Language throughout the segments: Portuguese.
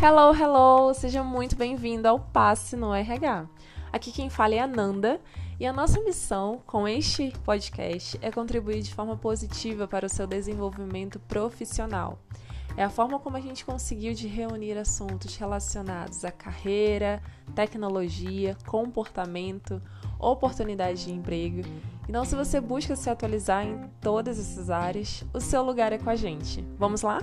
Hello, hello! Seja muito bem-vindo ao Passe no RH. Aqui quem fala é a Nanda e a nossa missão com este podcast é contribuir de forma positiva para o seu desenvolvimento profissional. É a forma como a gente conseguiu de reunir assuntos relacionados à carreira, tecnologia, comportamento, oportunidade de emprego. Então, se você busca se atualizar em todas essas áreas, o seu lugar é com a gente. Vamos lá?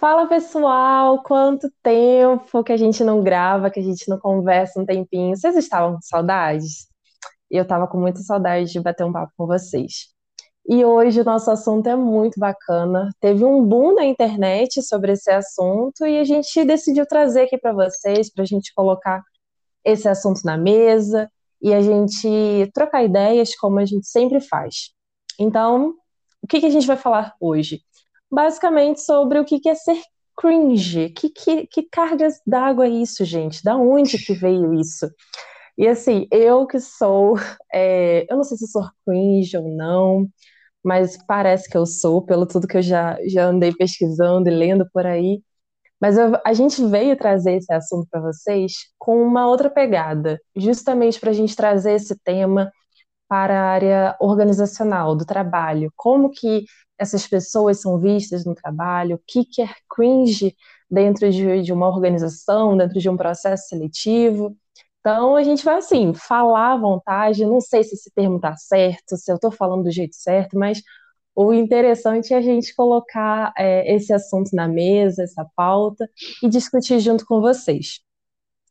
Fala pessoal, quanto tempo que a gente não grava, que a gente não conversa um tempinho. Vocês estavam com saudades? Eu estava com muita saudade de bater um papo com vocês. E hoje o nosso assunto é muito bacana. Teve um boom na internet sobre esse assunto e a gente decidiu trazer aqui para vocês, para a gente colocar esse assunto na mesa e a gente trocar ideias como a gente sempre faz. Então, o que, que a gente vai falar hoje? Basicamente sobre o que é ser cringe. Que, que, que cargas d'água é isso, gente? Da onde que veio isso? E assim, eu que sou, é, eu não sei se sou cringe ou não, mas parece que eu sou, pelo tudo que eu já, já andei pesquisando e lendo por aí. Mas eu, a gente veio trazer esse assunto para vocês com uma outra pegada, justamente para a gente trazer esse tema para a área organizacional do trabalho. Como que essas pessoas são vistas no trabalho, o que, que é cringe dentro de, de uma organização, dentro de um processo seletivo. Então, a gente vai, assim, falar à vontade, não sei se esse termo está certo, se eu estou falando do jeito certo, mas o interessante é a gente colocar é, esse assunto na mesa, essa pauta, e discutir junto com vocês.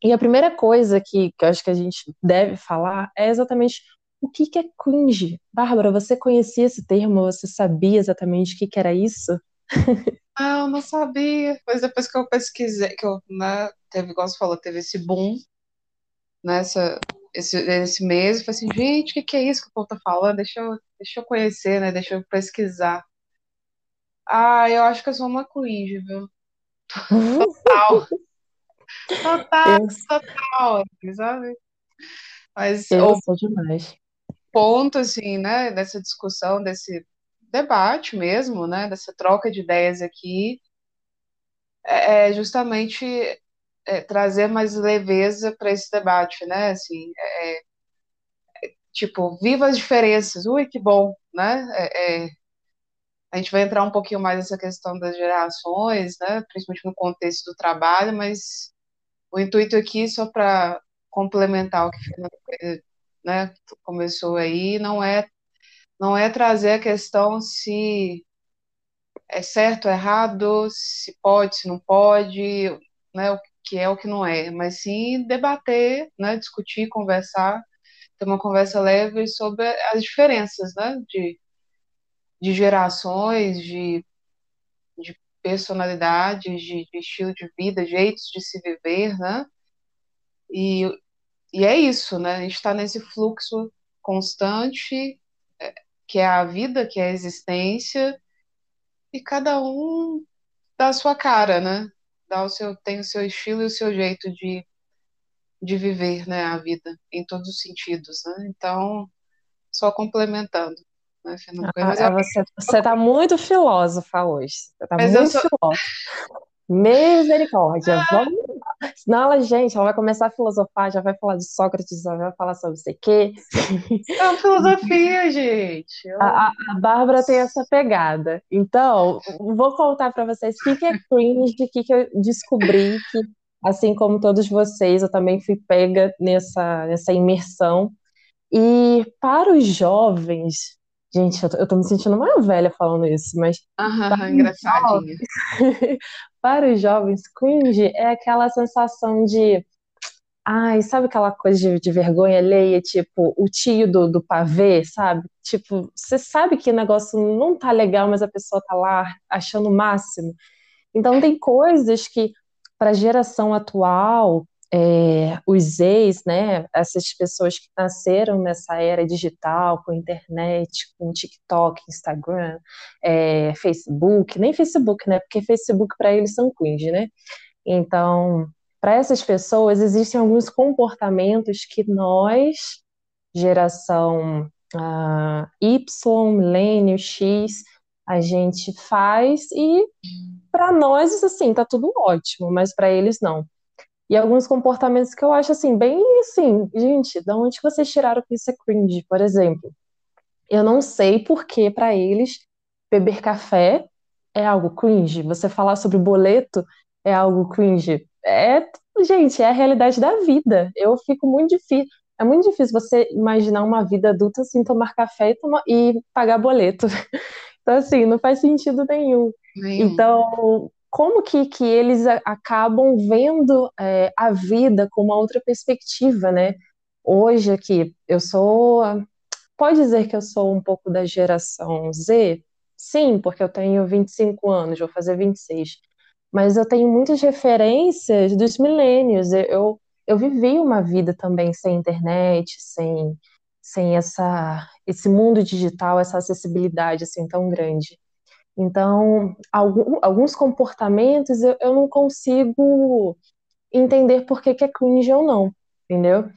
E a primeira coisa que, que eu acho que a gente deve falar é exatamente o que, que é cringe? Bárbara, você conhecia esse termo? Você sabia exatamente o que, que era isso? Ah, eu não sabia. Pois depois que eu pesquisei, que eu, né, teve, igual você falou, teve esse boom nessa, esse, esse mês, eu falei assim, gente, o que, que é isso que o povo tá falando? Deixa eu, deixa eu conhecer, né? Deixa eu pesquisar. Ah, eu acho que eu sou uma cringe, viu? Total. Total, total, sabe? Mas eu sou demais ponto, assim, né, dessa discussão, desse debate mesmo, né, dessa troca de ideias aqui, é, é justamente é, trazer mais leveza para esse debate, né, assim, é, é, tipo, viva as diferenças, ui, que bom, né, é, é, a gente vai entrar um pouquinho mais nessa questão das gerações, né, principalmente no contexto do trabalho, mas o intuito aqui, só para complementar o que a né, começou aí, não é não é trazer a questão se é certo ou errado, se pode, se não pode, né, o que é o que não é, mas sim debater, né, discutir, conversar, ter uma conversa leve sobre as diferenças, né, de, de gerações, de, de personalidades, de, de estilo de vida, jeitos de se viver, né, e e é isso, né? A gente está nesse fluxo constante, é, que é a vida, que é a existência, e cada um dá a sua cara, né? Dá o seu, tem o seu estilo e o seu jeito de, de viver né, a vida, em todos os sentidos, né? Então, só complementando. Né, ah, você está muito filósofa hoje. Você está muito sou... filósofa. Misericórdia, ah. vamos. Senão ela, gente, ela vai começar a filosofar, já vai falar de Sócrates, já vai falar sobre sei quê. É uma filosofia, gente. Eu... A, a, Bárbara tem essa pegada. Então, vou contar para vocês o que, que é cringe, o que, que eu descobri que, assim como todos vocês, eu também fui pega nessa, nessa imersão. E para os jovens, Gente, eu tô, eu tô me sentindo uma velha falando isso, mas. Aham, engraçadinha. para os jovens, cringe é aquela sensação de. Ai, sabe aquela coisa de, de vergonha alheia, tipo, o tio do, do pavê, sabe? Tipo, você sabe que o negócio não tá legal, mas a pessoa tá lá achando o máximo. Então, tem coisas que, para a geração atual, é, os ex, né, essas pessoas que nasceram nessa era digital, com internet, com TikTok, Instagram, é, Facebook, nem Facebook, né, porque Facebook para eles são cringe, né? Então, para essas pessoas existem alguns comportamentos que nós, geração uh, Y, milênio, X, a gente faz e para nós, assim, tá tudo ótimo, mas para eles não. E alguns comportamentos que eu acho, assim, bem assim, gente, de onde vocês tiraram que isso é cringe, por exemplo? Eu não sei por que para eles beber café é algo cringe, você falar sobre boleto é algo cringe. É, gente, é a realidade da vida. Eu fico muito difícil. É muito difícil você imaginar uma vida adulta sem tomar café e, tomar, e pagar boleto. Então, assim, não faz sentido nenhum. nenhum. Então, como que, que eles acabam vendo é, a vida com uma outra perspectiva, né? Hoje aqui, eu sou. Pode dizer que eu sou um pouco da geração Z? Sim, porque eu tenho 25 anos, vou fazer 26. Mas eu tenho muitas referências dos milênios. Eu, eu vivi uma vida também sem internet, sem, sem essa, esse mundo digital, essa acessibilidade assim tão grande. Então, alguns comportamentos eu, não consigo entender por que, que é cringe ou não, entendeu?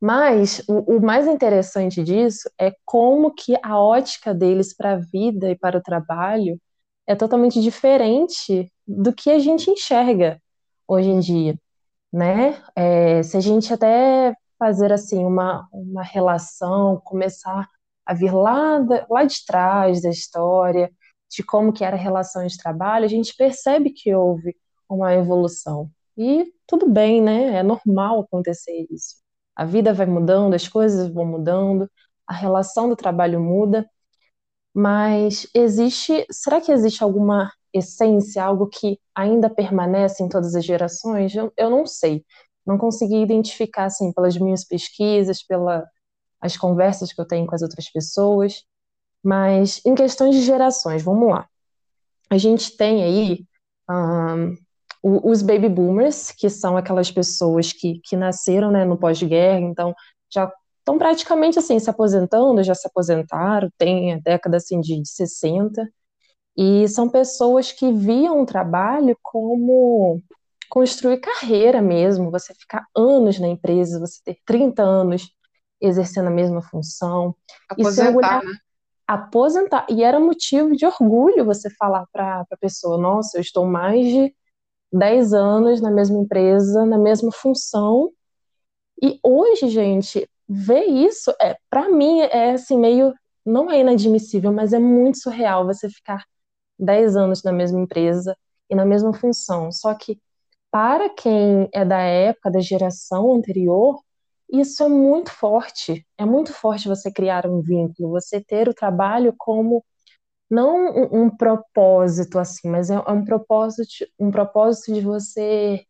Mas o, o, mais interessante disso é como que a ótica deles para a vida e para o trabalho é totalmente diferente do que a gente enxerga hoje em dia, né? É, se a gente até fazer assim uma, uma relação, começar a vir lá, lá de trás da história, de como que era a relação de trabalho, a gente percebe que houve uma evolução. E tudo bem, né? É normal acontecer isso. A vida vai mudando, as coisas vão mudando, a relação do trabalho muda, mas existe, será que existe alguma essência, algo que ainda permanece em todas as gerações? Eu, eu não sei. Não consegui identificar assim pelas minhas pesquisas, pelas conversas que eu tenho com as outras pessoas. Mas em questões de gerações, vamos lá. A gente tem aí um, os baby boomers, que são aquelas pessoas que, que nasceram né, no pós-guerra, então já estão praticamente assim se aposentando, já se aposentaram, tem a década assim de, de 60, e são pessoas que viam o trabalho como construir carreira mesmo, você ficar anos na empresa, você ter 30 anos exercendo a mesma função. Aposentar, né? Aposentar. E era motivo de orgulho você falar para a pessoa: nossa, eu estou mais de 10 anos na mesma empresa, na mesma função. E hoje, gente, ver isso, é para mim, é assim, meio. Não é inadmissível, mas é muito surreal você ficar 10 anos na mesma empresa e na mesma função. Só que, para quem é da época, da geração anterior, isso é muito forte. É muito forte você criar um vínculo, você ter o trabalho como não um, um propósito assim, mas é, um propósito, um propósito de você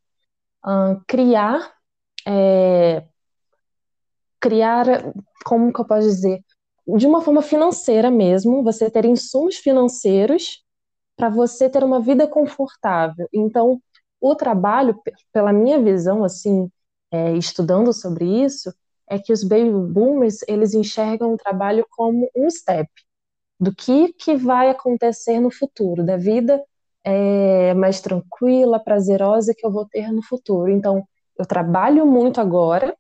uh, criar, é, criar, como que eu posso dizer, de uma forma financeira mesmo, você ter insumos financeiros para você ter uma vida confortável. Então, o trabalho, pela minha visão, assim, é, estudando sobre isso, é que os baby boomers eles enxergam o trabalho como um step do que, que vai acontecer no futuro, da vida é, mais tranquila, prazerosa que eu vou ter no futuro. Então, eu trabalho muito agora,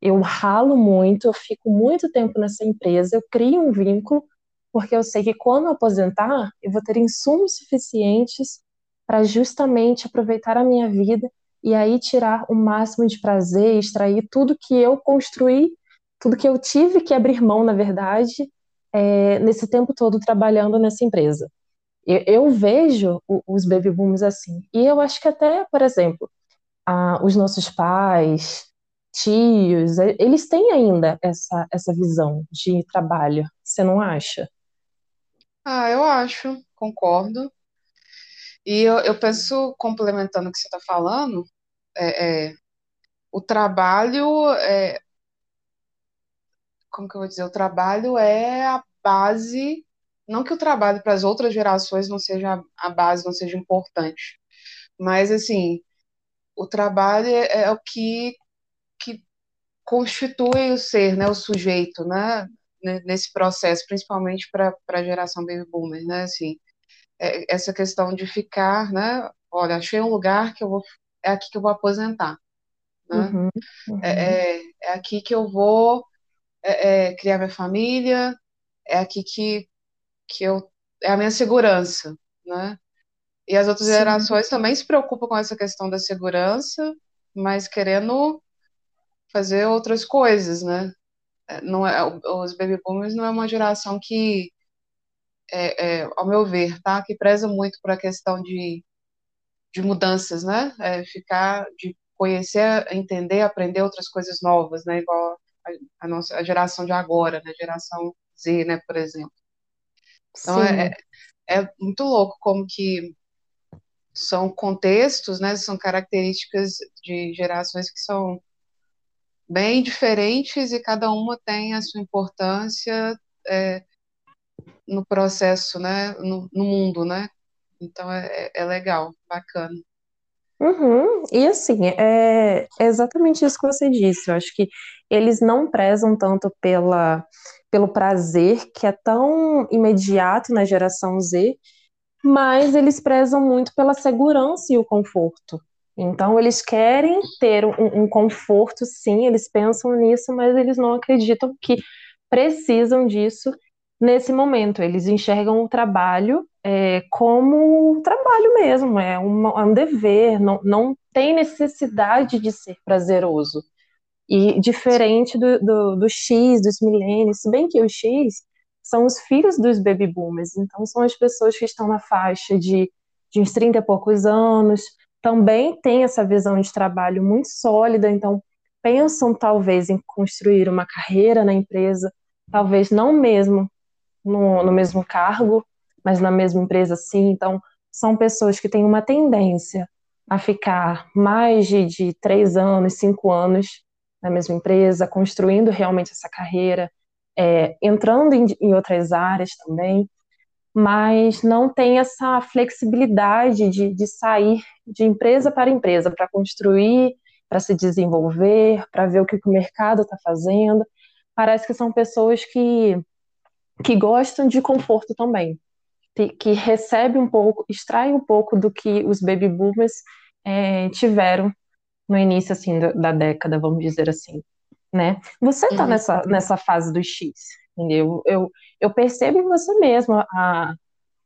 eu ralo muito, eu fico muito tempo nessa empresa, eu crio um vínculo, porque eu sei que quando eu aposentar, eu vou ter insumos suficientes para justamente aproveitar a minha vida e aí tirar o máximo de prazer, extrair tudo que eu construí, tudo que eu tive que abrir mão, na verdade, é, nesse tempo todo trabalhando nessa empresa. Eu, eu vejo os baby boomers assim, e eu acho que até, por exemplo, a, os nossos pais, tios, eles têm ainda essa, essa visão de trabalho, você não acha? Ah, eu acho, concordo. E eu, eu penso, complementando o que você está falando, é, é, o trabalho é, como que eu vou dizer? O trabalho é a base, não que o trabalho para as outras gerações não seja a base, não seja importante, mas assim, o trabalho é, é o que, que constitui o ser, né, o sujeito, né, nesse processo, principalmente para a geração baby boomer, né, assim, essa questão de ficar, né? Olha, achei um lugar que eu vou, é aqui que eu vou aposentar, né? Uhum, uhum. É, é, é, aqui que eu vou é, é criar minha família, é aqui que, que eu é a minha segurança, né? E as outras Sim. gerações também se preocupam com essa questão da segurança, mas querendo fazer outras coisas, né? É, não é, os baby boomers não é uma geração que, é, é, ao meu ver, tá? Que preza muito por a questão de, de mudanças, né? É, ficar, de conhecer, entender, aprender outras coisas novas, né? Igual a, a nossa a geração de agora, né? Geração Z, né? Por exemplo. Então é, é, é muito louco como que são contextos, né? São características de gerações que são bem diferentes e cada uma tem a sua importância é, no processo, né, no, no, mundo, né? Então é, é legal, bacana. Uhum. E assim, é, é exatamente isso que você disse. Eu acho que eles não prezam tanto pela, pelo prazer, que é tão imediato na geração Z, mas eles prezam muito pela segurança e o conforto. Então, eles querem ter um, um, conforto, sim, eles pensam nisso, mas eles não acreditam que precisam disso nesse momento. Eles enxergam o trabalho é, como trabalho mesmo, é, uma, é um dever, não, não tem necessidade de ser prazeroso. E diferente do, do, do X, dos milênios, se bem que o X são os filhos dos baby boomers, então são as pessoas que estão na faixa de, de uns 30 e poucos anos, também têm essa visão de trabalho muito sólida, então pensam talvez em construir uma carreira na empresa, talvez não mesmo no, no mesmo cargo, mas na mesma empresa sim. Então, são pessoas que têm uma tendência a ficar mais de, de três anos, cinco anos na mesma empresa, construindo realmente essa carreira, é, entrando em, em outras áreas também mas não tem essa flexibilidade de, de sair de empresa para empresa para construir, para se desenvolver, para ver o que o mercado está fazendo. Parece que são pessoas que, que gostam de conforto também, que, que recebem um pouco, extraem um pouco do que os baby boomers é, tiveram no início assim da, da, década, vamos dizer assim, né? Você está uhum. nessa, nessa fase do X, entendeu? Eu, eu percebo em você mesmo a,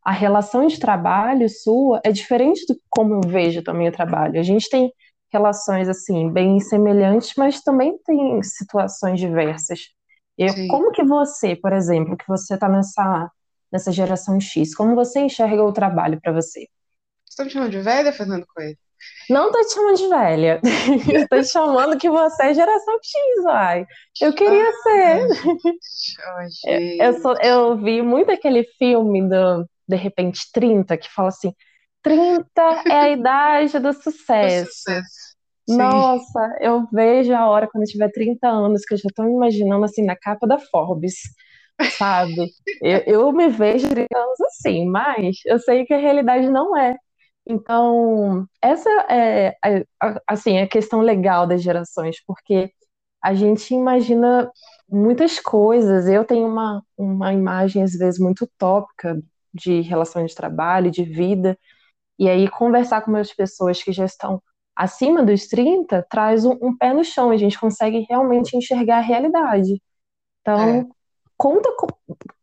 a relação de trabalho sua é diferente do como eu vejo também o trabalho. A gente tem relações assim bem semelhantes, mas também tem situações diversas. Eu, como que você, por exemplo, que você está nessa nessa geração X, como você enxerga o trabalho para você? Você tá me chamando de velha, Fernando Coelho? Não tô te chamando de velha. tô te chamando que você é geração X, vai. Eu queria ser. eu, eu, sou, eu vi muito aquele filme do De repente 30, que fala assim: 30 é a idade do sucesso. sucesso. Nossa, eu vejo a hora quando eu tiver 30 anos, que eu já tô me imaginando assim na capa da Forbes, sabe? eu, eu me vejo 30 anos assim, mas eu sei que a realidade não é. Então, essa é, assim, a questão legal das gerações, porque a gente imagina muitas coisas. Eu tenho uma, uma imagem, às vezes, muito utópica de relações de trabalho, de vida, e aí conversar com as pessoas que já estão acima dos 30 traz um, um pé no chão, a gente consegue realmente enxergar a realidade. Então, é. conta com,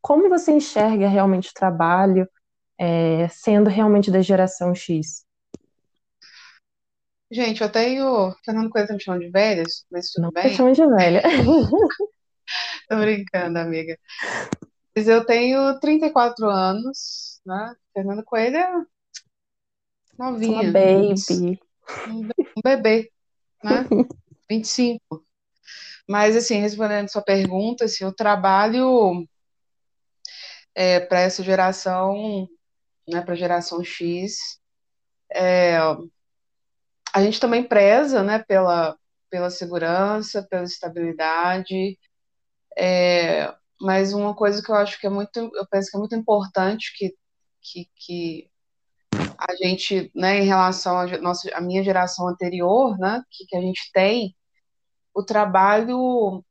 como você enxerga realmente o trabalho, é, sendo realmente da geração X? Gente, eu tenho. Fernando Coelho tá me chamando de velhas, mas tudo Não bem. Não chamando de velha. Tô brincando, amiga. Mas eu tenho 34 anos, né? Fernando Coelho é novinha. Uma baby. Um bebê, né? 25. Mas, assim, respondendo sua pergunta, assim, o trabalho é, para essa geração né, para a geração X. É, a gente também preza né, pela, pela segurança, pela estabilidade, é, mas uma coisa que eu acho que é muito, eu penso que é muito importante que, que, que a gente, né, em relação à nossa, a minha geração anterior, né, que, que a gente tem, o trabalho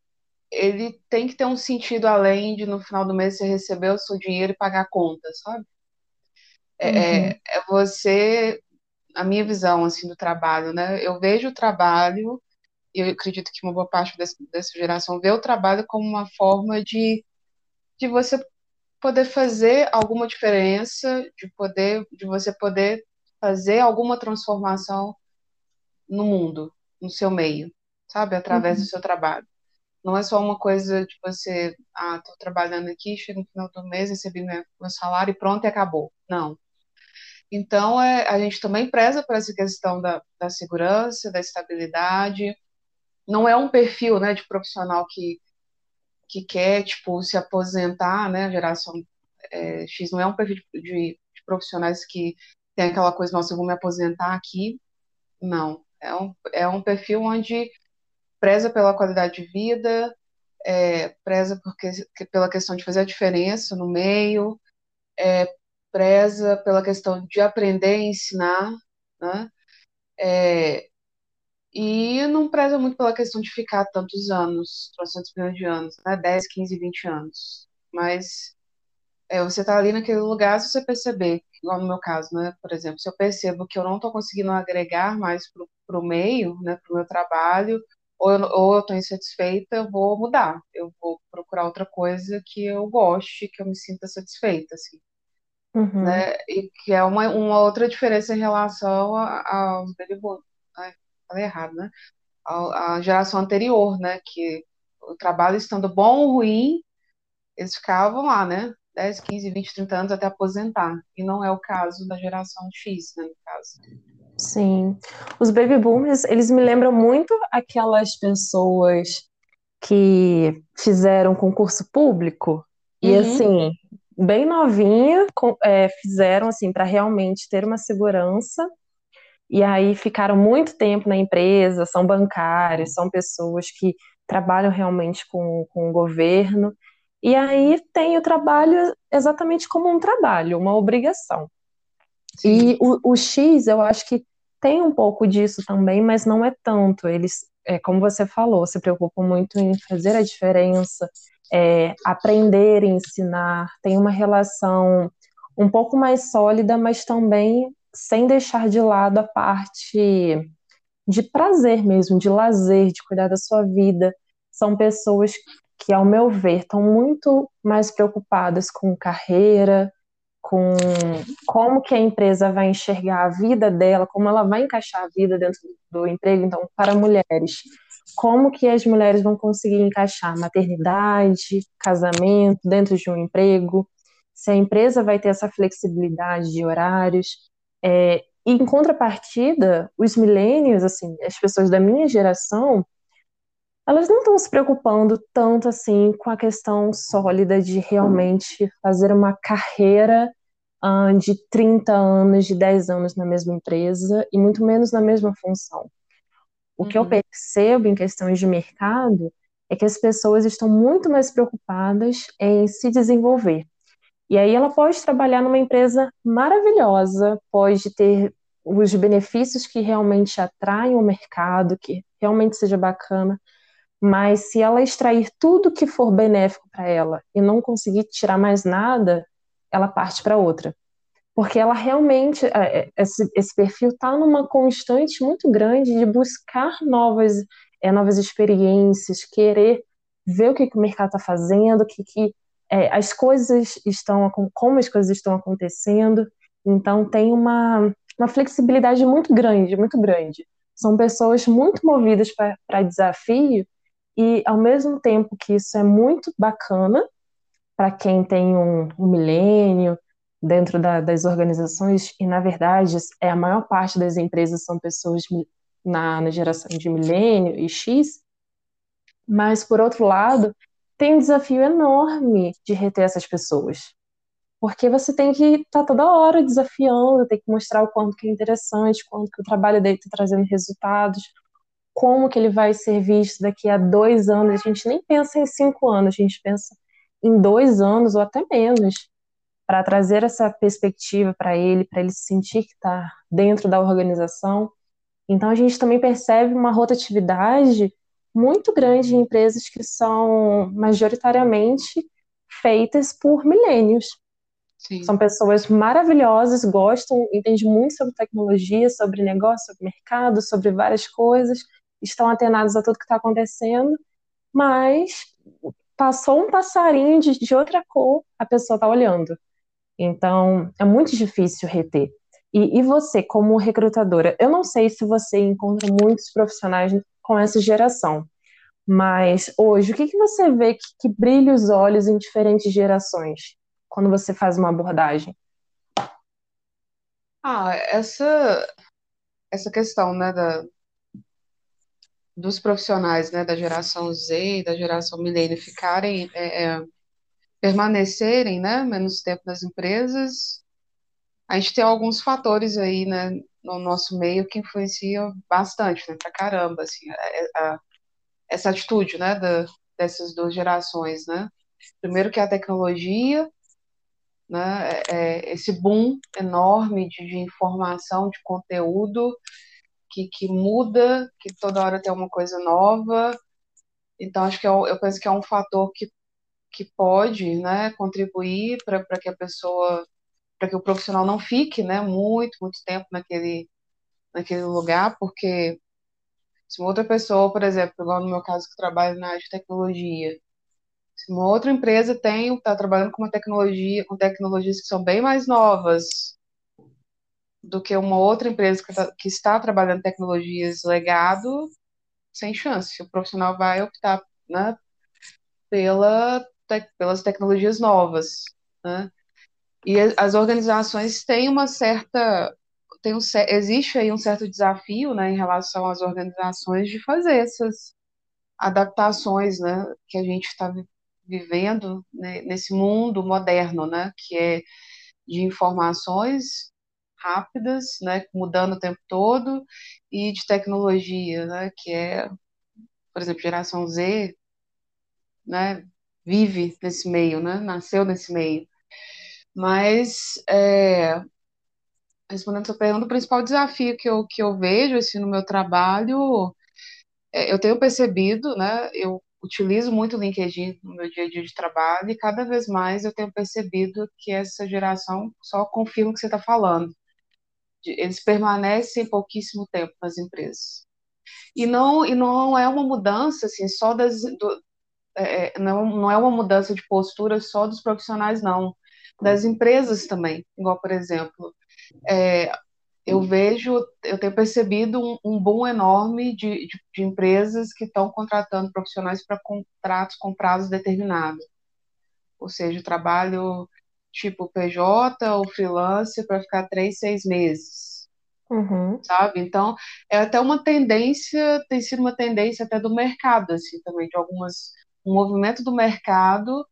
ele tem que ter um sentido além de no final do mês você receber o seu dinheiro e pagar a conta, sabe? É, é, uhum. é você, a minha visão assim do trabalho, né? Eu vejo o trabalho, e eu acredito que uma boa parte dessa, dessa geração vê o trabalho como uma forma de, de você poder fazer alguma diferença, de poder, de você poder fazer alguma transformação no mundo, no seu meio, sabe, através uhum. do seu trabalho. Não é só uma coisa de você, ah, estou trabalhando aqui, chega no final do mês, recebi meu, meu salário e pronto, e acabou. Não. Então, é, a gente também preza por essa questão da, da segurança, da estabilidade. Não é um perfil, né, de profissional que, que quer, tipo, se aposentar, né, a geração é, X não é um perfil de, de, de profissionais que tem aquela coisa, nossa, eu vou me aposentar aqui. Não. É um, é um perfil onde preza pela qualidade de vida, é, preza porque, pela questão de fazer a diferença no meio, é, preza pela questão de aprender e ensinar, né? É, e não preza muito pela questão de ficar tantos anos, 300 milhões de anos, né? 10, 15, 20 anos. Mas é, você tá ali naquele lugar, se você perceber, igual no meu caso, né? Por exemplo, se eu percebo que eu não estou conseguindo agregar mais para o meio, né? Para o meu trabalho, ou eu, ou eu tô insatisfeita, eu vou mudar. Eu vou procurar outra coisa que eu goste, que eu me sinta satisfeita, assim. Uhum. Né? E que é uma, uma outra diferença em relação aos baby boomers. Falei errado, né? A, a, geração anterior, né? Que o trabalho estando bom ou ruim, eles ficavam lá, né? 10, 15, 20, 30 anos até aposentar. E não é o caso da geração X, né? No caso. Sim. Os baby boomers, eles me lembram muito aquelas pessoas que fizeram concurso público e uhum. assim, bem novinha, é, fizeram assim para realmente ter uma segurança. E aí ficaram muito tempo na empresa, são bancários, são pessoas que trabalham realmente com, com o governo. E aí tem o trabalho exatamente como um trabalho, uma obrigação. E o, o, X, eu acho que tem um pouco disso também, mas não é tanto. Eles, é, como você falou, se preocupam muito em fazer a diferença, é, aprender, ensinar, tem uma relação um pouco mais sólida, mas também sem deixar de lado a parte de prazer mesmo, de lazer, de cuidar da sua vida. São pessoas que, ao meu ver, estão muito mais preocupadas com carreira, com como que a empresa vai enxergar a vida dela, como ela vai encaixar a vida dentro do emprego. Então, para mulheres, como que as mulheres vão conseguir encaixar maternidade, casamento dentro de um emprego, se a empresa vai ter essa flexibilidade de horários. É, e em contrapartida, os milênios, assim, as pessoas da minha geração, elas não estão se preocupando tanto assim com a questão sólida de realmente fazer uma carreira uh, de 30 anos, de 10 anos na mesma empresa e muito menos na mesma função. O uhum. que eu uhum. percebo em questões de mercado é que as pessoas estão muito mais preocupadas em se desenvolver. E aí ela pode trabalhar numa empresa maravilhosa, pode ter os benefícios que realmente atraem o mercado, que realmente seja bacana, mas se ela extrair tudo que for benéfico para ela e não conseguir tirar mais nada, ela parte para outra. Porque ela realmente, é, é, esse, perfil está numa constante muito grande de buscar novas, é, novas experiências, querer ver o que, que o mercado está fazendo, o que, que é, as coisas estão, como as coisas estão acontecendo. Então tem uma, uma flexibilidade muito grande, muito grande. São pessoas muito movidas para desafio e ao mesmo tempo que isso é muito bacana, para quem tem um, um milênio dentro da, das organizações, e na verdade é a maior parte das empresas são pessoas na, na geração de milênio e X, mas por outro lado, tem um desafio enorme de reter essas pessoas. Porque você tem que estar tá toda hora desafiando, tem que mostrar o quanto que é interessante, quanto que o trabalho dele está trazendo resultados, como que ele vai ser visto daqui a dois anos. A gente nem pensa em cinco anos, a gente pensa em dois anos ou até menos, para trazer essa perspectiva para ele, para ele se sentir que está dentro da organização. Então a gente também percebe uma rotatividade muito grande em empresas que são majoritariamente feitas por milênios. São pessoas maravilhosas, gostam, entendem muito sobre tecnologia, sobre negócio, sobre mercado, sobre várias coisas, estão atenados a tudo que está acontecendo, mas passou um passarinho de, de outra cor, a pessoa está olhando. Então, é muito difícil reter. E, e, você, como recrutadora, eu não sei se você encontra muitos profissionais com essa geração, mas hoje, o que, que você vê que, que brilha os olhos em diferentes gerações quando você faz uma abordagem? Ah, essa, essa questão, né, da, dos profissionais, né, da geração Z e da geração milênio ficarem, é, é, permanecerem, né, menos tempo nas empresas, a gente tem alguns fatores aí, né, no nosso meio que influenciam bastante, né, pra caramba, assim, a, a, essa atitude, né, da, dessas duas gerações, né. Primeiro que a tecnologia, né, é, é esse boom enorme de, de, informação, de conteúdo, que, que muda, que toda hora tem uma coisa nova, então acho que é, eu penso que é um fator que, que pode, né, contribuir para que a pessoa para que o profissional não fique, né, muito, muito tempo naquele, naquele lugar, porque se uma outra pessoa, por exemplo, igual no meu caso que trabalho na área de tecnologia, se uma outra empresa tem, está trabalhando com uma tecnologia, com tecnologias que são bem mais novas do que uma outra empresa que, tá, que está trabalhando tecnologias legado, sem chance. O profissional vai optar, né, pela, te, pelas tecnologias novas, né? E as organizações têm uma certa. Tem um, existe aí um certo desafio né, em relação às organizações de fazer essas adaptações né, que a gente está vivendo né, nesse mundo moderno, né, que é de informações rápidas, né, mudando o tempo todo, e de tecnologia, né, que é, por exemplo, geração Z, né, vive nesse meio, né, nasceu nesse meio. Mas, é, respondendo a sua pergunta, o principal desafio que eu, que eu vejo assim, no meu trabalho, é, eu tenho percebido, né, eu utilizo muito o LinkedIn no meu dia a dia de trabalho e cada vez mais eu tenho percebido que essa geração só confirma o que você está falando. Eles permanecem pouquíssimo tempo nas empresas. E não, e não é uma mudança assim, só das. Do, é, é não, não é uma mudança de postura só dos profissionais, não das empresas também. Igual, por exemplo, é, eu vejo, eu tenho percebido um, um boom enorme de, de, de empresas que estão contratando profissionais para contratos com prazo determinado. Ou seja, trabalho tipo PJ ou freelance para ficar três, seis meses. Uhum. Sabe? Então, é até uma tendência, tem sido uma tendência até do mercado, assim, também, de algumas, um movimento do mercado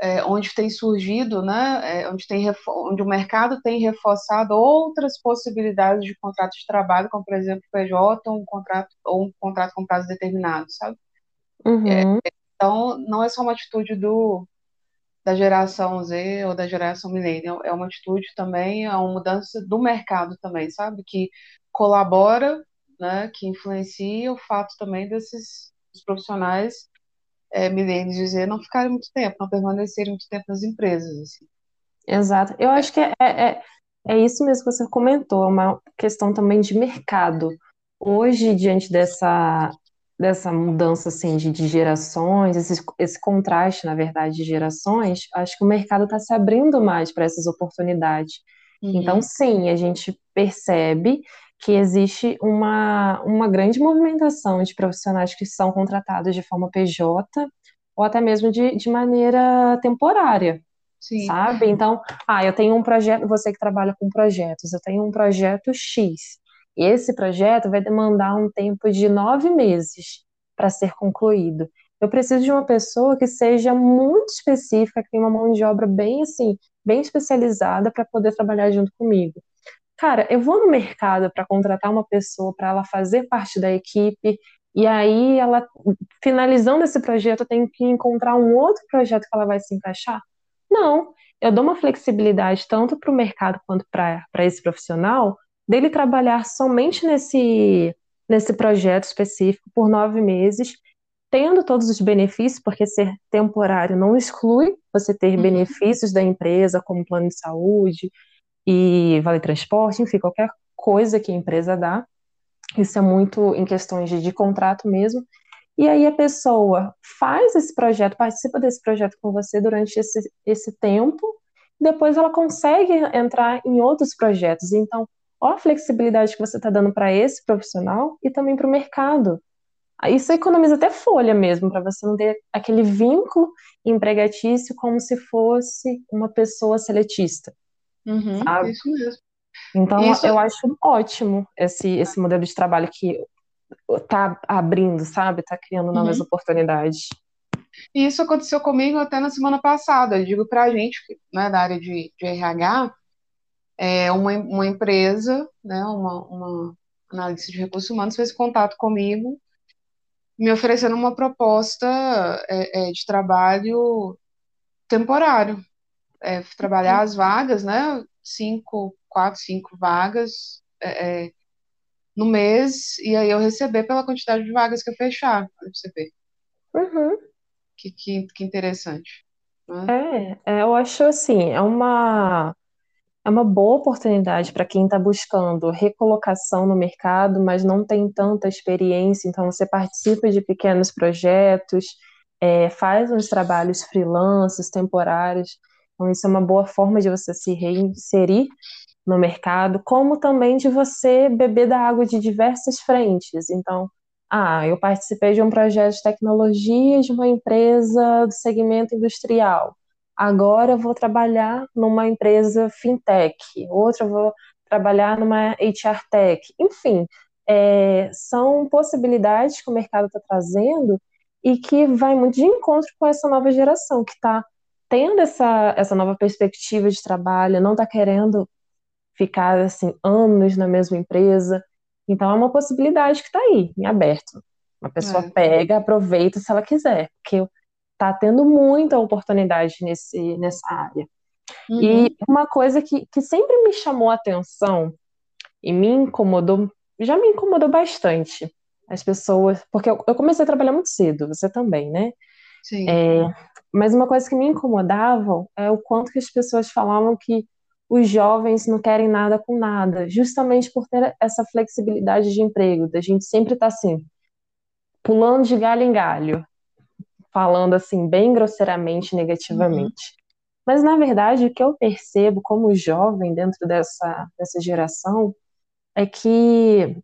é, onde tem surgido, né, é, onde, tem, onde o mercado tem reforçado outras possibilidades de contrato de trabalho, como por exemplo PJ ou um contrato, ou um contrato com prazo determinado, sabe? Uhum. É, então, não é só uma atitude do, da geração Z ou da geração millennial, é uma atitude também, é uma mudança do mercado também, sabe? Que colabora, né, que influencia o fato também desses profissionais é, milênios dizer, não ficarem muito tempo, não permanecerem muito tempo nas empresas. Assim. Exato. Eu acho que é, é, é isso mesmo que você comentou, é uma questão também de mercado. Hoje, diante dessa, dessa mudança assim, de, de gerações, esse, esse contraste, na verdade, de gerações, acho que o mercado está se abrindo mais para essas oportunidades. Uhum. Então, sim, a gente percebe que existe uma, uma grande movimentação de profissionais que são contratados de forma PJ ou até mesmo de, de maneira temporária, Sim. sabe? Então, ah, eu tenho um projeto, você que trabalha com projetos, eu tenho um projeto X, esse projeto vai demandar um tempo de nove meses para ser concluído. Eu preciso de uma pessoa que seja muito específica, que tenha uma mão de obra bem assim, bem especializada para poder trabalhar junto comigo. Cara, eu vou no mercado para contratar uma pessoa para ela fazer parte da equipe, e aí ela, finalizando esse projeto, eu tenho que encontrar um outro projeto que ela vai se encaixar? Não, eu dou uma flexibilidade tanto para o mercado quanto para esse profissional dele trabalhar somente nesse, nesse projeto específico por nove meses, tendo todos os benefícios, porque ser temporário não exclui você ter uhum. benefícios da empresa, como plano de saúde, e vale transporte, enfim, qualquer coisa que a empresa dá. Isso é muito em questões de, de contrato mesmo. E aí a pessoa faz esse projeto, participa desse projeto com você durante esse, esse tempo, depois ela consegue entrar em outros projetos. Então, olha a flexibilidade que você está dando para esse profissional e também para o mercado. Isso economiza até folha mesmo, para você não ter aquele vínculo empregatício como se fosse uma pessoa seletista. Uhum, sabe? Isso mesmo. Então, isso... eu acho ótimo esse, esse modelo de trabalho que tá abrindo, sabe? Tá criando novas uhum. oportunidades. E isso aconteceu comigo até na semana passada. Eu digo para a gente, né, da área de, de RH, é uma, uma empresa, né, uma, uma análise de recursos humanos fez contato comigo, me oferecendo uma proposta é, é, de trabalho temporário. É, trabalhar uhum. as vagas, né? Cinco, quatro, cinco vagas é, é, no mês, e aí eu receber pela quantidade de vagas que eu fechar, você. Uhum. Que, que, que interessante. Né? É, é, eu acho assim, é uma, é uma boa oportunidade para quem está buscando recolocação no mercado, mas não tem tanta experiência, então você participa de pequenos projetos, é, faz uns trabalhos freelances, temporários, então isso é uma boa forma de você se reinserir no mercado, como também de você beber da água de diversas frentes. Então, ah, eu participei de um projeto de tecnologia de uma empresa do segmento industrial. Agora eu vou trabalhar numa empresa fintech, outra eu vou trabalhar numa HR tech. Enfim, é, são possibilidades que o mercado está trazendo e que vai muito de encontro com essa nova geração que está tendo essa, essa nova perspectiva de trabalho, não está querendo ficar assim anos na mesma empresa. Então é uma possibilidade que está aí, em aberto. Uma pessoa é. pega, aproveita se ela quiser, porque está tendo muita oportunidade nesse, nessa área. Uhum. E uma coisa que, que sempre me chamou a atenção e me incomodou, já me incomodou bastante, as pessoas, porque eu, eu comecei a trabalhar muito cedo, você também, né? Sim. É, mas uma coisa que me incomodava é o quanto que as pessoas falavam que os jovens não querem nada com nada, justamente por ter essa flexibilidade de emprego, da gente sempre estar tá assim, pulando de galho em galho, falando assim, bem grosseiramente, negativamente. Uhum. Mas, na verdade, o que eu percebo como jovem dentro dessa, dessa geração é que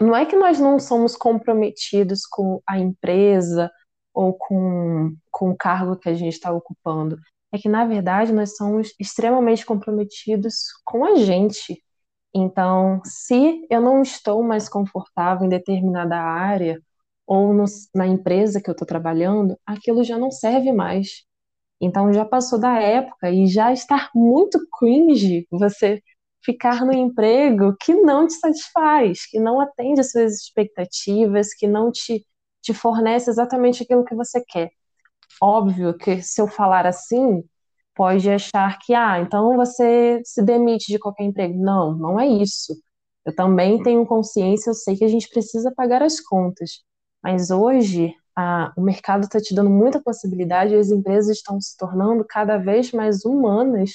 não é que nós não somos comprometidos com a empresa ou com, com o cargo que a gente está ocupando, é que, na verdade, nós somos extremamente comprometidos com a gente. Então, se eu não estou mais confortável em determinada área, ou no, na empresa que eu estou trabalhando, aquilo já não serve mais. Então, já passou da época e já está muito cringe você ficar no emprego que não te satisfaz, que não atende às suas expectativas, que não te, te fornece exatamente aquilo que você quer. Óbvio que se eu falar assim, pode achar que, ah, então você se demite de qualquer emprego. Não, não é isso. Eu também tenho consciência, eu sei que a gente precisa pagar as contas. Mas hoje, a, o mercado está te dando muita possibilidade e as empresas estão se tornando cada vez mais humanas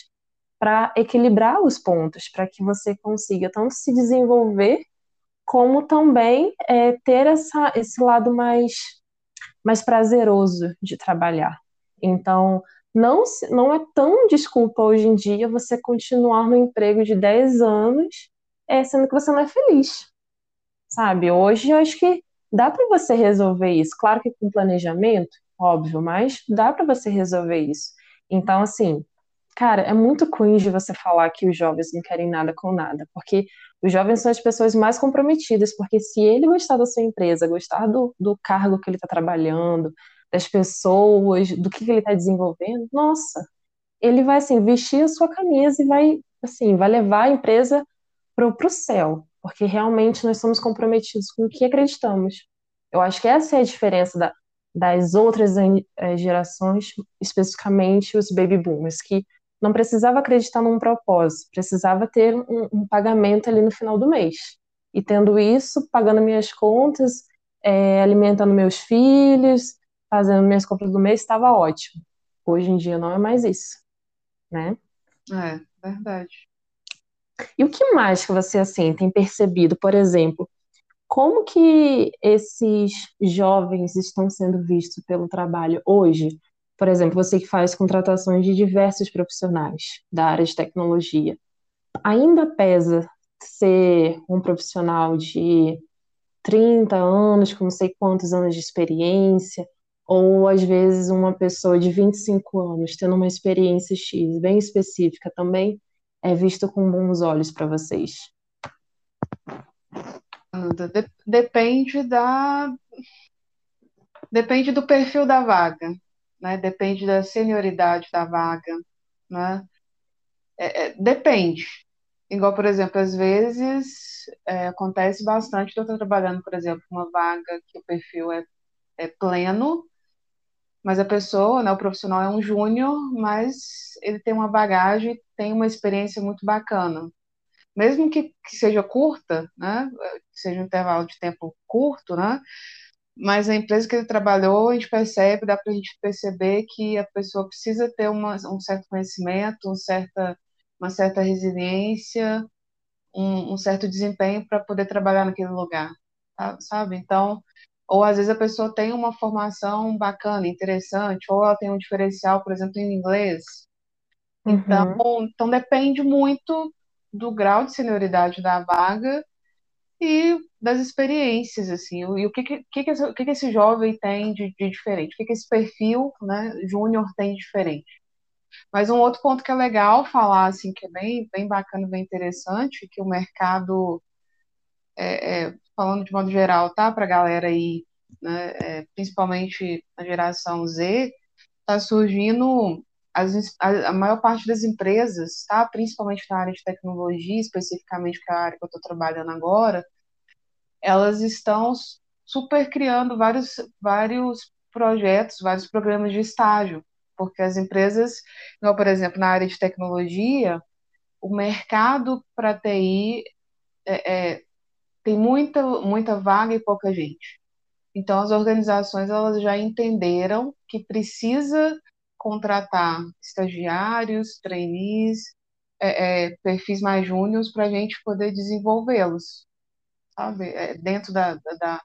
para equilibrar os pontos, para que você consiga tanto se desenvolver, como também é, ter essa, esse lado mais mais prazeroso de trabalhar. Então, não, não é tão desculpa hoje em dia você continuar no emprego de 10 anos, é, sendo que você não é feliz. Sabe? Hoje eu acho que dá para você resolver isso. Claro que com planejamento, óbvio, mas dá para você resolver isso. Então, assim, cara, é muito cringe você falar que os jovens não querem nada com nada, porque os jovens são as pessoas mais comprometidas, porque se ele gostar da sua empresa, gostar do, do cargo que ele está trabalhando, das pessoas, do que, que ele está desenvolvendo, nossa, ele vai assim vestir a sua camisa e vai assim, vai levar a empresa pro, pro céu, porque realmente nós somos comprometidos com o que acreditamos. Eu acho que essa é a diferença da, das outras eh, gerações, especificamente os baby boomers, que não precisava acreditar num propósito, precisava ter um, um pagamento ali no final do mês. E tendo isso, pagando minhas contas, é, alimentando meus filhos, fazendo minhas compras do mês, estava ótimo. Hoje em dia não é mais isso, né? É, verdade. E o que mais que você, assim, tem percebido, por exemplo, como que esses jovens estão sendo vistos pelo trabalho hoje? Por exemplo, você que faz contratações de diversos profissionais da área de tecnologia, ainda pesa ser um profissional de 30 anos, com não sei quantos anos de experiência, ou às vezes uma pessoa de 25 anos tendo uma experiência X bem específica também é visto com bons olhos para vocês? Depende da depende do perfil da vaga, né? Depende da senioridade da vaga, né? É, é, depende. Igual, por exemplo, às vezes é, acontece bastante eu estar trabalhando, por exemplo, uma vaga que o perfil é, é pleno, mas a pessoa, né, o profissional é um júnior, mas ele tem uma bagagem, tem uma experiência muito bacana. Mesmo que, que seja curta, né, seja um intervalo de tempo curto, né, mas a empresa que ele trabalhou, a gente percebe, dá para a gente perceber que a pessoa precisa ter uma, um certo conhecimento, um certa, uma certa resiliência, um, um certo desempenho para poder trabalhar naquele lugar, tá, sabe? Então, ou às vezes a pessoa tem uma formação bacana, interessante, ou ela tem um diferencial, por exemplo, em inglês. Então, uhum. então depende muito do grau de senioridade da vaga e das experiências, assim, e o que que, que, esse, que, que esse jovem tem de, de diferente, o que, que esse perfil, né, júnior tem de diferente. Mas um outro ponto que é legal falar, assim, que é bem, bem bacana, bem interessante, que o mercado, é, é, falando de modo geral, tá, para a galera aí, né, é, principalmente a geração Z, está surgindo as, a, a, maior parte das empresas, tá, principalmente na área de tecnologia, especificamente que é a área que eu estou trabalhando agora, elas estão super criando vários, vários projetos, vários programas de estágio, porque as empresas, por exemplo, na área de tecnologia, o mercado para TI é, é, tem muita, muita vaga e pouca gente. Então, as organizações elas já entenderam que precisa contratar estagiários, trainees, é, é, perfis mais júniores para a gente poder desenvolvê-los, sabe? É, dentro da, da,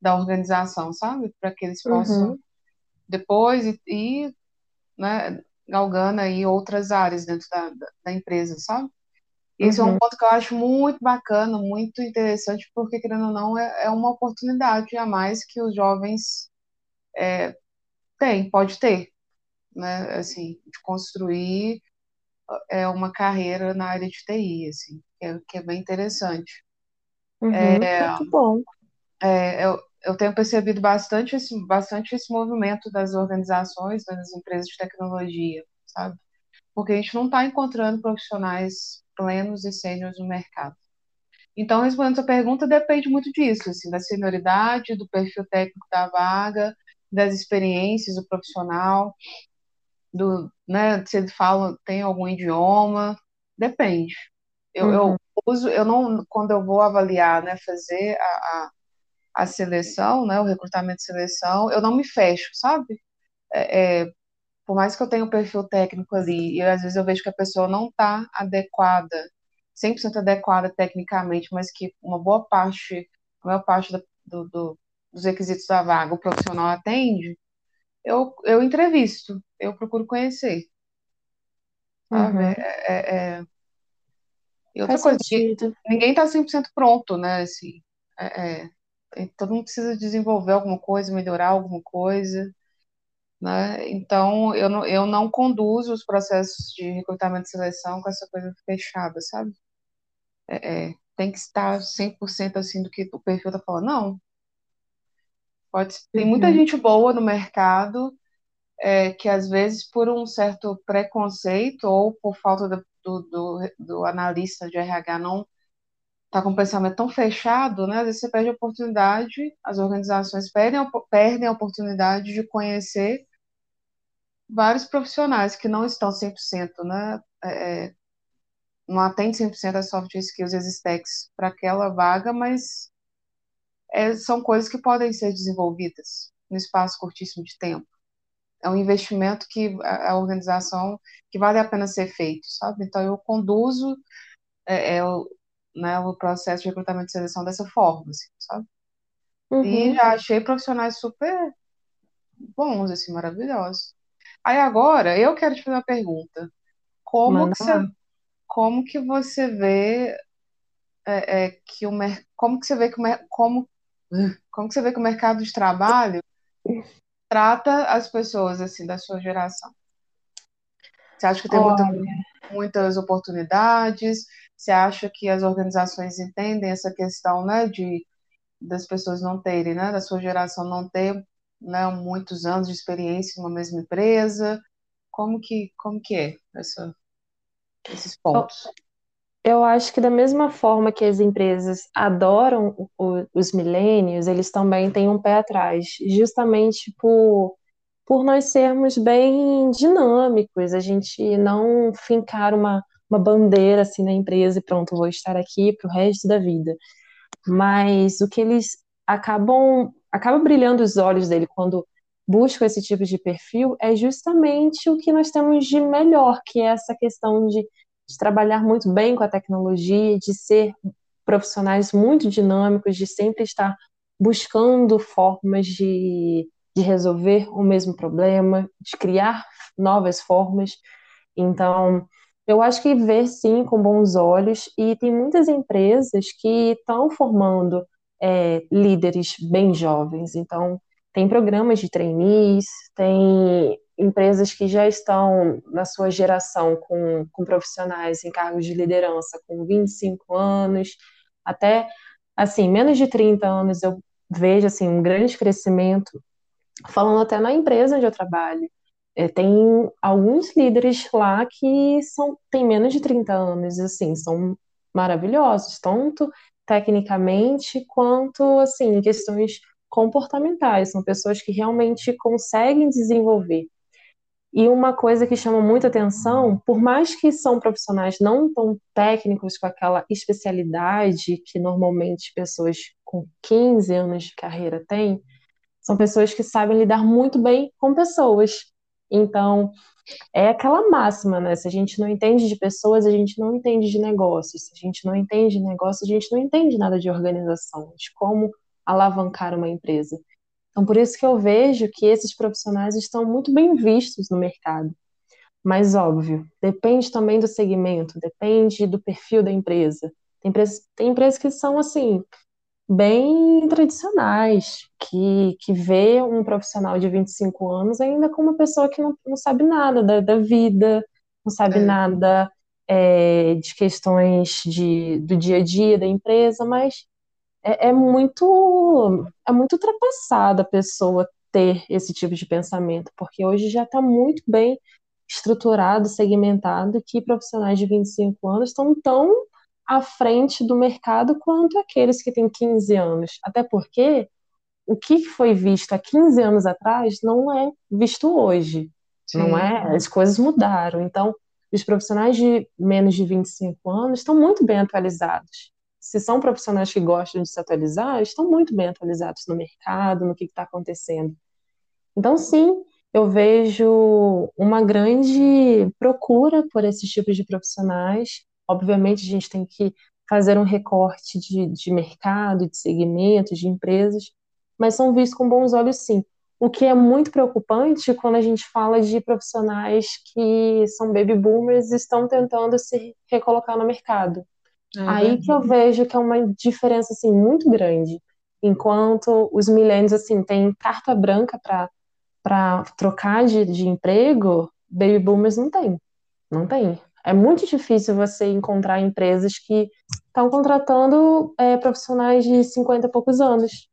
da organização, sabe? Para que eles possam uhum. depois e, e né, galgando aí outras áreas dentro da, da, da empresa, sabe? Esse uhum. é um ponto que eu acho muito bacana, muito interessante, porque, querendo ou não, é, é uma oportunidade a mais que os jovens é, têm, pode ter, né? Assim, de construir é, uma carreira na área de TI, assim, que é, que é bem interessante. Uhum, é, muito bom. É, eu, eu tenho percebido bastante esse, bastante esse movimento das organizações, das empresas de tecnologia, sabe? Porque a gente não está encontrando profissionais plenos e sêniores no mercado. Então, respondendo a pergunta, depende muito disso, assim, da senioridade, do perfil técnico da vaga, das experiências do profissional, do, né, se ele fala, tem algum idioma, depende. Eu, uhum. eu uso, eu não, quando eu vou avaliar, né, fazer a, a, a seleção, né, o recrutamento de seleção, eu não me fecho, sabe? É, é, por mais que eu tenha um perfil técnico ali, e às vezes eu vejo que a pessoa não está adequada, 100% adequada tecnicamente, mas que uma boa parte, a maior parte do, do, dos requisitos da vaga o profissional atende, eu, eu entrevisto, eu procuro conhecer. Uhum. É, é, é... E outra Faz coisa, ninguém está 100% pronto, né? Assim, é, é, todo mundo precisa desenvolver alguma coisa, melhorar alguma coisa. Né? Então, eu não, eu não conduzo os processos de recrutamento e seleção com essa coisa fechada, sabe? É, é, tem que estar 100% assim do que o perfil está falando. Não. Pode, tem muita uhum. gente boa no mercado é, que, às vezes, por um certo preconceito ou por falta do, do, do, analista de RH não está com o pensamento tão fechado, né? Às vezes você perde a oportunidade, as organizações perdem, perdem a oportunidade de conhecer vários profissionais que não estão 100%, né? É, é não atende 100% as soft skills e as stacks para aquela vaga, mas é, são coisas que podem ser desenvolvidas no espaço curtíssimo de tempo. É um investimento que a, a organização que vale a pena ser feito, sabe? Então eu conduzo é, é, o, né, o processo de recrutamento e seleção dessa forma. Assim. sabe? Uhum. E já achei profissionais super bons, assim, maravilhosos. Aí agora, eu quero te fazer uma pergunta. Como Manda que você, como que você vê é, é, que o como que você vê que o como como que você vê que o mercado de trabalho trata as pessoas assim da sua geração? Você acha que tem muita, muitas oportunidades? Você acha que as organizações entendem essa questão, né, de das pessoas não terem, né, da sua geração não ter, né, muitos anos de experiência em uma mesma empresa? Como que como que é essa, esses pontos? Eu acho que da mesma forma que as empresas adoram o- os millennials, eles também têm um pé atrás, justamente por, por nós sermos bem dinâmicos, a gente não fincar uma, uma bandeira assim na empresa e pronto, vou estar aqui para o resto da vida. Mas o que eles acabam acaba brilhando os olhos dele quando buscam esse tipo de perfil é justamente o que nós temos de melhor, que é essa questão de, de trabalhar muito bem com a tecnologia, de ser profissionais muito dinâmicos, de sempre estar buscando formas de, de resolver o mesmo problema, de criar novas formas. Então, eu acho que ver sim com bons olhos, e tem muitas empresas que estão formando é, líderes bem jovens. Então, tem programas de trainees, tem empresas que já estão na sua geração com, com profissionais em cargos de liderança com 25 anos, até assim, menos de 30 anos eu vejo assim um grande crescimento falando até na empresa onde eu trabalho. É, tem alguns líderes lá que são, têm menos de 30 anos, assim, são maravilhosos, tanto tecnicamente quanto, assim, em questões comportamentais. São pessoas que realmente conseguem desenvolver. E uma coisa que chama muita atenção, por mais que são profissionais não tão técnicos com aquela especialidade que normalmente pessoas com 15 anos de carreira têm, são pessoas que sabem lidar muito bem com pessoas. Então, é aquela máxima, né? Se a gente não entende de pessoas, a gente não entende de negócios. Se a gente não entende de negócios, a gente não entende nada de organização, de como alavancar uma empresa. Então, por isso que eu vejo que esses profissionais estão muito bem vistos no mercado. Mas, óbvio, depende também do segmento, depende do perfil da empresa. Tem empresas, tem empresas que são, assim, bem tradicionais, que, que vê um profissional de 25 anos ainda como uma pessoa que não, não sabe nada da, da vida, não sabe É, nada é, de questões de, do dia a dia da empresa, mas é, é muito é muito ultrapassada a pessoa ter esse tipo de pensamento, porque hoje já está muito bem estruturado, segmentado, que profissionais de 25 anos estão tão à frente do mercado quanto aqueles que têm 15 anos. Até porque o que foi visto há 15 anos atrás não é visto hoje, não sim, é? As coisas mudaram. Então, os profissionais de menos de 25 anos estão muito bem atualizados. Se são profissionais que gostam de se atualizar, estão muito bem atualizados no mercado, no que está acontecendo. Então, sim, eu vejo uma grande procura por esses tipos de profissionais. Obviamente, a gente tem que fazer um recorte de, de mercado, de segmentos, de empresas, mas são vistos com bons olhos, sim. O que é muito preocupante quando a gente fala de profissionais que são baby boomers e estão tentando se recolocar no mercado. É Aí que eu vejo que é uma diferença assim muito grande. Enquanto os milênios assim têm carta branca para para trocar de, de emprego, baby boomers não tem. Não tem. É muito difícil você encontrar empresas que estão contratando é, profissionais de 50 e poucos anos,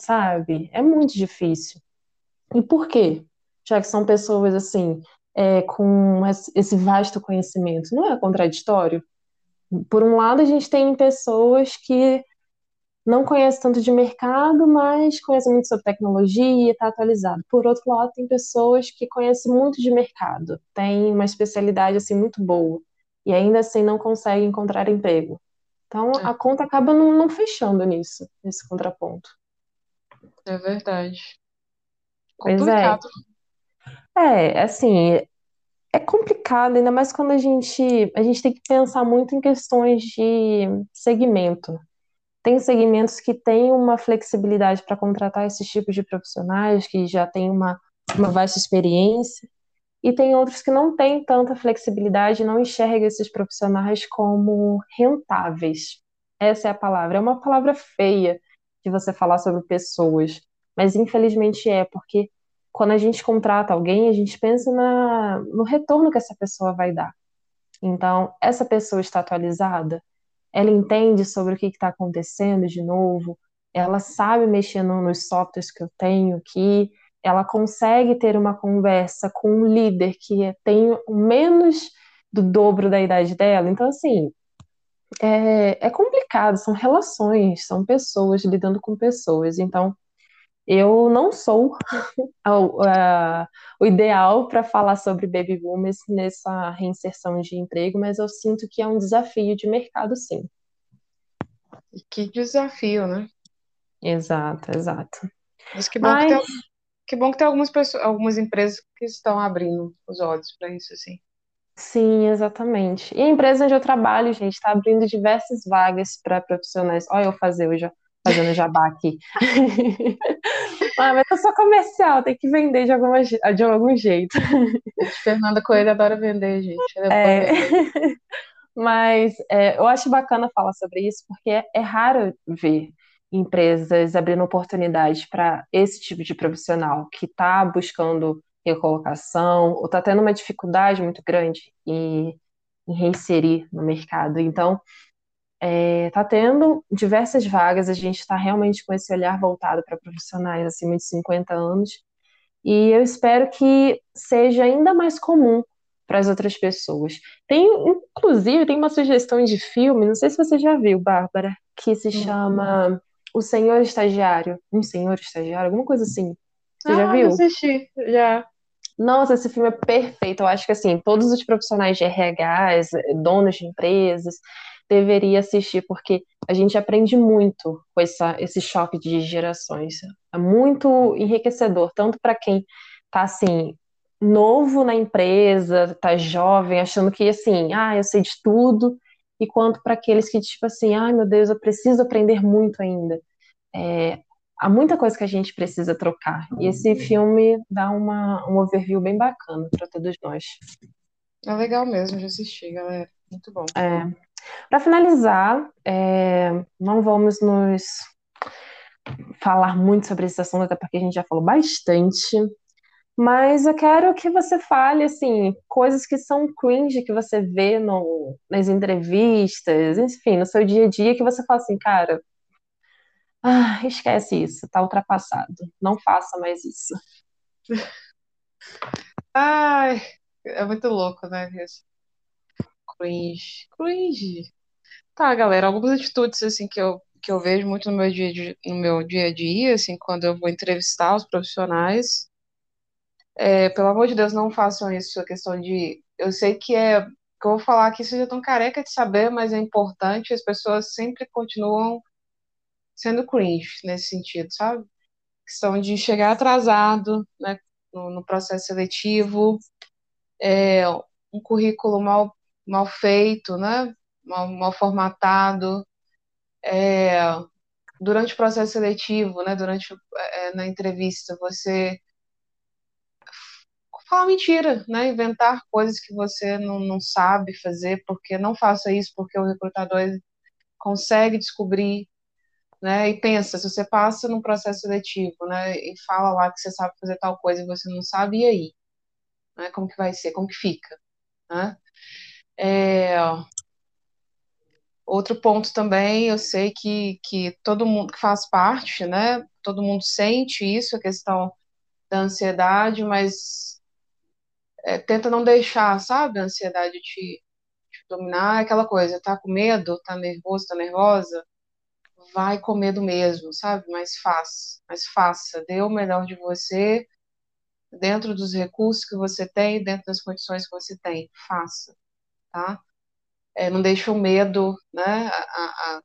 sabe? É muito difícil. E por quê? Já que são pessoas assim, é, com esse vasto conhecimento. Não é contraditório? Por um lado, a gente tem pessoas que não conhece tanto de mercado, mas conhece muito sobre tecnologia e está atualizado. Por outro lado, tem pessoas que conhecem muito de mercado, têm uma especialidade assim muito boa e ainda assim não conseguem encontrar emprego. Então É, a conta acaba não, não fechando nisso, nesse contraponto. é verdade. Pois é, é assim, é complicado, ainda mais quando a gente a gente tem que pensar muito em questões de segmento. Tem segmentos que têm uma flexibilidade para contratar esses tipos de profissionais, que já têm uma, uma vasta experiência, e tem outros que não têm tanta flexibilidade, não enxergam esses profissionais como rentáveis. Essa é a palavra. É uma palavra feia de você falar sobre pessoas, mas infelizmente é, porque quando a gente contrata alguém, a gente pensa na, no retorno que essa pessoa vai dar. Então, essa pessoa está atualizada? Ela entende sobre o que está acontecendo de novo? Ela sabe mexer no, nos softwares que eu tenho aqui? Ela consegue ter uma conversa com um líder que tem menos do dobro da idade dela? Então, assim, é, é complicado, são relações, são pessoas lidando com pessoas. Então, eu não sou o ideal para falar sobre baby boomers nessa reinserção de emprego, mas eu sinto que é um desafio de mercado, sim. Que desafio, né? Exato, exato. Mas que bom, mas... Que, tem, que, bom que tem algumas, pessoas, algumas empresas que estão abrindo os olhos para isso, assim. Sim, exatamente. E a empresa onde eu trabalho, gente, está abrindo diversas vagas para profissionais. Olha eu fazer hoje, fazendo jabá aqui. ah, mas eu sou comercial, tem que vender de, alguma, de algum jeito. Fernanda Coelho adora vender, gente. É... mas é, eu acho bacana falar sobre isso, porque é, é raro ver empresas abrindo oportunidades para esse tipo de profissional que está buscando recolocação ou está tendo uma dificuldade muito grande em, em reinserir no mercado. Então, está é, tá tendo diversas vagas, a gente está realmente com esse olhar voltado para profissionais acima de 50 anos, e eu espero que seja ainda mais comum para as outras pessoas. Tem, inclusive, tem uma sugestão de filme, não sei se você já viu, Bárbara, que se chama O Senhor Estagiário, Um Senhor Estagiário, alguma coisa assim. Você ah, já viu? Eu assisti, já. Nossa, esse filme é perfeito. Eu acho que assim, todos os profissionais de RH, donos de empresas, deveria assistir, porque a gente aprende muito com essa, esse choque de gerações. É muito enriquecedor, tanto para quem está assim, novo na empresa, está jovem, achando que assim, ah, eu sei de tudo, e quanto para aqueles que, tipo assim, ai meu Deus, eu preciso aprender muito ainda. É, há muita coisa que a gente precisa trocar. E esse filme dá uma, um overview bem bacana para todos nós. É legal mesmo de assistir, galera. Muito bom. É, para finalizar, é, não vamos nos falar muito sobre esse assunto, até porque a gente já falou bastante. Mas eu quero que você fale, assim, coisas que são cringe que você vê no, nas entrevistas, enfim, no seu dia a dia, que você fala assim, cara, ah, esquece isso, tá ultrapassado. Não faça mais isso. Ai, é muito louco, né? Cringe. Cringe. Tá, galera, algumas atitudes assim que eu, que eu vejo muito no meu dia, no meu dia a dia, assim, quando eu vou entrevistar os profissionais. É, pelo amor de Deus, não façam isso, a questão de. Eu sei que é. Que eu vou falar aqui, já estão careca de saber, mas é importante, as pessoas sempre continuam sendo cringe nesse sentido, sabe? Questão de chegar atrasado, né, no, no processo seletivo, é, um currículo mal mal feito, né? mal, mal formatado. É, durante o processo seletivo, né? durante é, na entrevista, você falar mentira, né? inventar coisas que você não, não sabe fazer, porque não faça isso, porque o recrutador consegue descobrir né? E pensa, se você passa num processo seletivo, né, e fala lá que você sabe fazer tal coisa e você não sabe, e aí? Né? Como que vai ser? Como que fica? Né? É... Outro ponto também, eu sei que, que todo mundo que faz parte, né? Todo mundo sente isso, a questão da ansiedade, mas é, tenta não deixar, sabe, a ansiedade te, te dominar, aquela coisa, tá com medo, tá nervoso, tá nervosa, vai com medo mesmo, sabe? Mas faça, mas faça, dê o melhor de você, dentro dos recursos que você tem, dentro das condições que você tem, faça tá? É, não deixa o medo, né, a,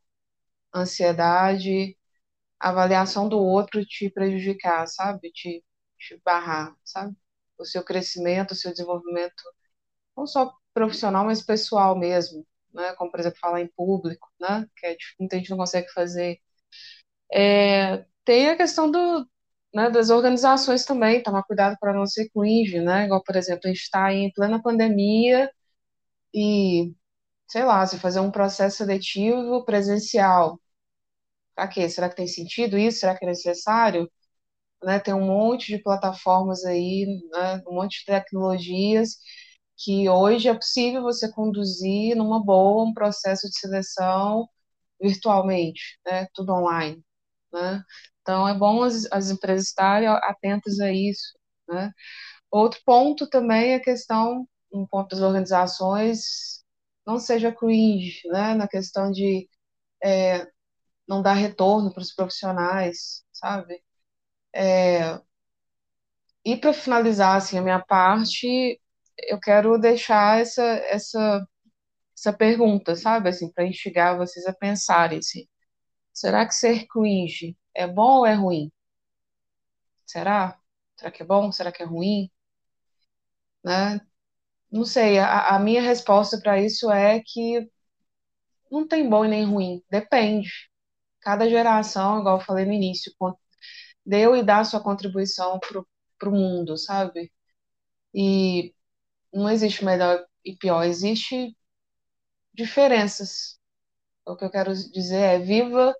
a ansiedade, a avaliação do outro te prejudicar, sabe? Te, te barrar, sabe? O seu crescimento, o seu desenvolvimento, não só profissional, mas pessoal mesmo, né? Como, por exemplo, falar em público, né? Que é, muita gente não consegue fazer. É, tem a questão do, né, das organizações também, tomar cuidado para não ser cringe, né? Igual, por exemplo, a gente está em plena pandemia e, sei lá, se fazer um processo seletivo presencial, para quê? Será que tem sentido isso? Será que é necessário? Né, tem um monte de plataformas aí, né, um monte de tecnologias que hoje é possível você conduzir numa boa um processo de seleção virtualmente, né, tudo online, né? Então é bom as, as empresas estarem atentas a isso, né? Outro ponto também é a questão, ponto das organizações, não seja cringe, né, na questão de é, não dar retorno para os profissionais, sabe? É, e para finalizar assim, a minha parte, eu quero deixar essa, essa, essa pergunta, sabe? Assim, para instigar vocês a pensarem assim, será que ser cringe é bom ou é ruim? Será? Será que é bom? Será que é ruim? Né? Não sei, a, a minha resposta para isso é que não tem bom e nem ruim, depende. Cada geração, igual eu falei no início, deu e dá sua contribuição para o mundo, sabe? E não existe melhor e pior, existe diferenças. O que eu quero dizer é viva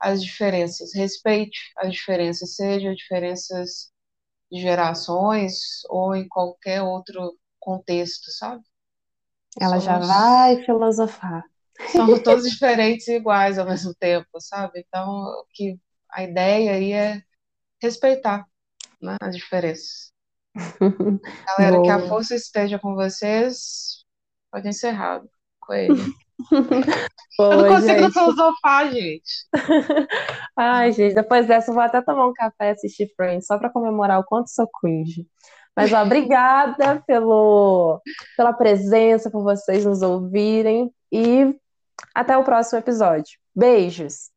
as diferenças, respeite as diferenças, seja diferenças de gerações ou em qualquer outro contexto, sabe? Ela Somos... já vai filosofar. Somos todos diferentes e iguais ao mesmo tempo, sabe? Então, que a ideia aí é respeitar né, as diferenças. Galera, Boa. que a força esteja com vocês. Pode encerrar com ele. Boa, eu não consigo gente. filosofar, gente. Ai, gente, depois dessa eu vou até tomar um café e assistir Friends, só para comemorar o quanto sou cringe. Mas ó, obrigada pelo, pela presença, por vocês nos ouvirem e até o próximo episódio. Beijos!